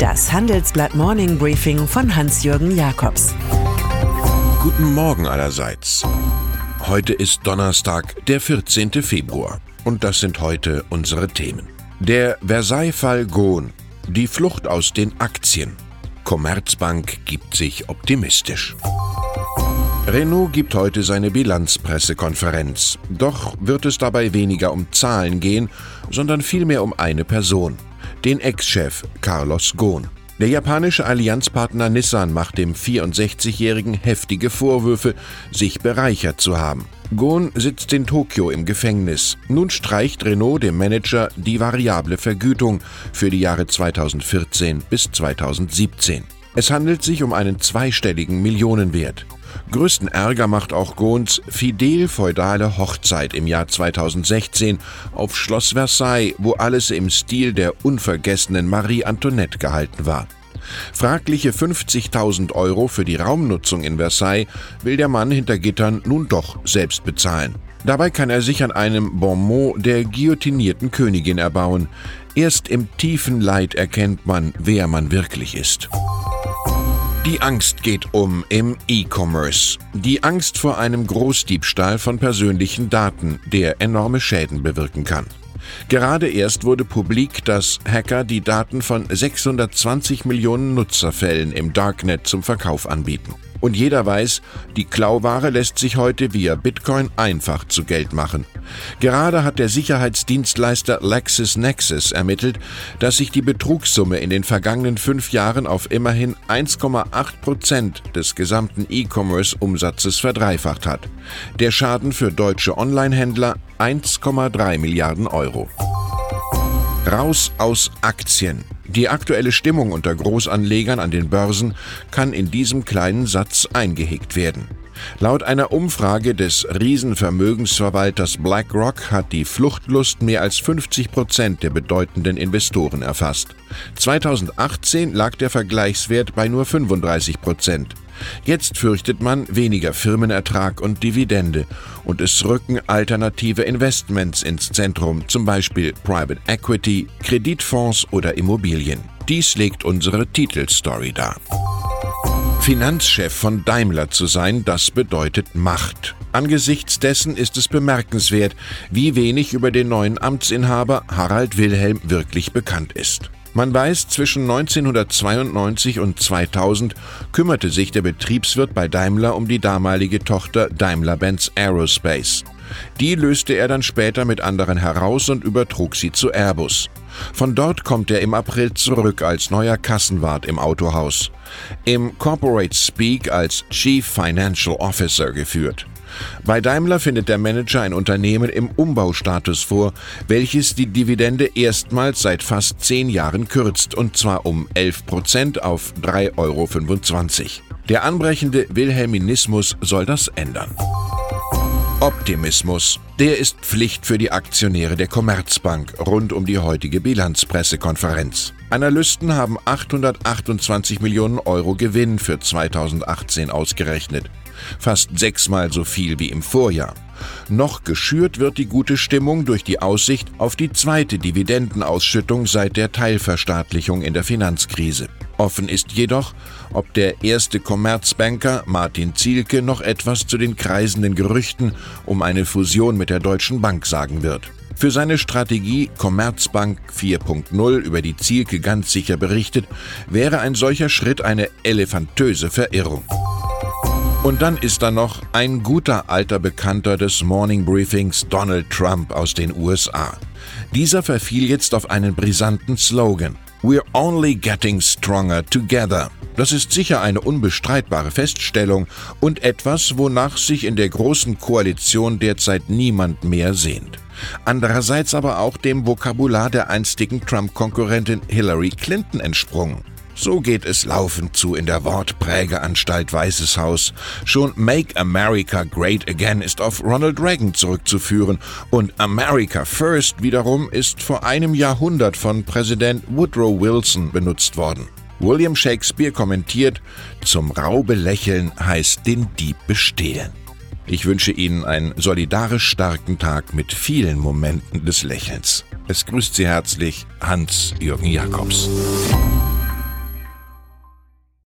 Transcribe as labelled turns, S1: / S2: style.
S1: Das Handelsblatt Morning Briefing von Hans-Jürgen Jakobs.
S2: Guten Morgen allerseits. Heute ist Donnerstag, der 14. Februar. Und das sind heute unsere Themen. Der Versailles-Fall Gohn. Die Flucht aus den Aktien. Commerzbank gibt sich optimistisch. Renault gibt heute seine Bilanzpressekonferenz. Doch wird es dabei weniger um Zahlen gehen, sondern vielmehr um eine Person, den Ex-Chef Carlos Ghosn. Der japanische Allianzpartner Nissan macht dem 64-Jährigen heftige Vorwürfe, sich bereichert zu haben. Ghosn sitzt in Tokio im Gefängnis. Nun streicht Renault dem Manager die variable Vergütung für die Jahre 2014 bis 2017. Es handelt sich um einen zweistelligen Millionenwert. Größten Ärger macht auch Gohns fidel-feudale Hochzeit im Jahr 2016 auf Schloss Versailles, wo alles im Stil der unvergessenen Marie Antoinette gehalten war. Fragliche 50.000 Euro für die Raumnutzung in Versailles will der Mann hinter Gittern nun doch selbst bezahlen. Dabei kann er sich an einem Bonmot der guillotinierten Königin erbauen. Erst im tiefen Leid erkennt man, wer man wirklich ist. Die Angst geht um im E-Commerce. Die Angst vor einem Großdiebstahl von persönlichen Daten, der enorme Schäden bewirken kann. Gerade erst wurde publik, dass Hacker die Daten von 620 Millionen Nutzerfällen im Darknet zum Verkauf anbieten. Und jeder weiß, die Klauware lässt sich heute via Bitcoin einfach zu Geld machen. Gerade hat der Sicherheitsdienstleister LexisNexis ermittelt, dass sich die Betrugssumme in den vergangenen fünf Jahren auf immerhin 1,8 Prozent des gesamten E-Commerce-Umsatzes verdreifacht hat. Der Schaden für deutsche Onlinehändler 1,3 Milliarden Euro. Raus aus Aktien. Die aktuelle Stimmung unter Großanlegern an den Börsen kann in diesem kleinen Satz eingehegt werden. Laut einer Umfrage des Riesenvermögensverwalters BlackRock hat die Fluchtlust mehr als 50 Prozent der bedeutenden Investoren erfasst. 2018 lag der Vergleichswert bei nur 35 Prozent. Jetzt fürchtet man weniger Firmenertrag und Dividende und es rücken alternative Investments ins Zentrum, zum Beispiel Private Equity, Kreditfonds oder Immobilien. Dies legt unsere Titelstory dar. Finanzchef von Daimler zu sein, das bedeutet Macht. Angesichts dessen ist es bemerkenswert, wie wenig über den neuen Amtsinhaber Harald Wilhelm wirklich bekannt ist. Man weiß, zwischen 1992 und 2000 kümmerte sich der Betriebswirt bei Daimler um die damalige Tochter Daimler-Benz Aerospace. Die löste er dann später mit anderen heraus und übertrug sie zu Airbus. Von dort kommt er im April zurück als neuer Kassenwart im Autohaus. Im Corporate Speak als Chief Financial Officer geführt. Bei Daimler findet der Manager ein Unternehmen im Umbaustatus vor, welches die Dividende erstmals seit fast zehn Jahren kürzt, und zwar um 11 Prozent auf 3,25 Euro. Der anbrechende Wilhelminismus soll das ändern. Optimismus. Der ist Pflicht für die Aktionäre der Commerzbank rund um die heutige Bilanzpressekonferenz. Analysten haben 828 Millionen Euro Gewinn für 2018 ausgerechnet fast sechsmal so viel wie im Vorjahr. Noch geschürt wird die gute Stimmung durch die Aussicht auf die zweite Dividendenausschüttung seit der Teilverstaatlichung in der Finanzkrise. Offen ist jedoch, ob der erste Commerzbanker Martin Zielke noch etwas zu den kreisenden Gerüchten um eine Fusion mit der Deutschen Bank sagen wird. Für seine Strategie Commerzbank 4.0, über die Zielke ganz sicher berichtet, wäre ein solcher Schritt eine elefantöse Verirrung. Und dann ist da noch ein guter alter Bekannter des Morning Briefings, Donald Trump aus den USA. Dieser verfiel jetzt auf einen brisanten Slogan. We're only getting stronger together. Das ist sicher eine unbestreitbare Feststellung und etwas, wonach sich in der großen Koalition derzeit niemand mehr sehnt. Andererseits aber auch dem Vokabular der einstigen Trump-Konkurrentin Hillary Clinton entsprungen. So geht es laufend zu in der Wortprägeanstalt Weißes Haus. Schon Make America Great Again ist auf Ronald Reagan zurückzuführen und America First wiederum ist vor einem Jahrhundert von Präsident Woodrow Wilson benutzt worden. William Shakespeare kommentiert, zum Raube lächeln heißt den Dieb bestehlen. Ich wünsche Ihnen einen solidarisch starken Tag mit vielen Momenten des Lächelns. Es grüßt Sie herzlich Hans-Jürgen Jakobs.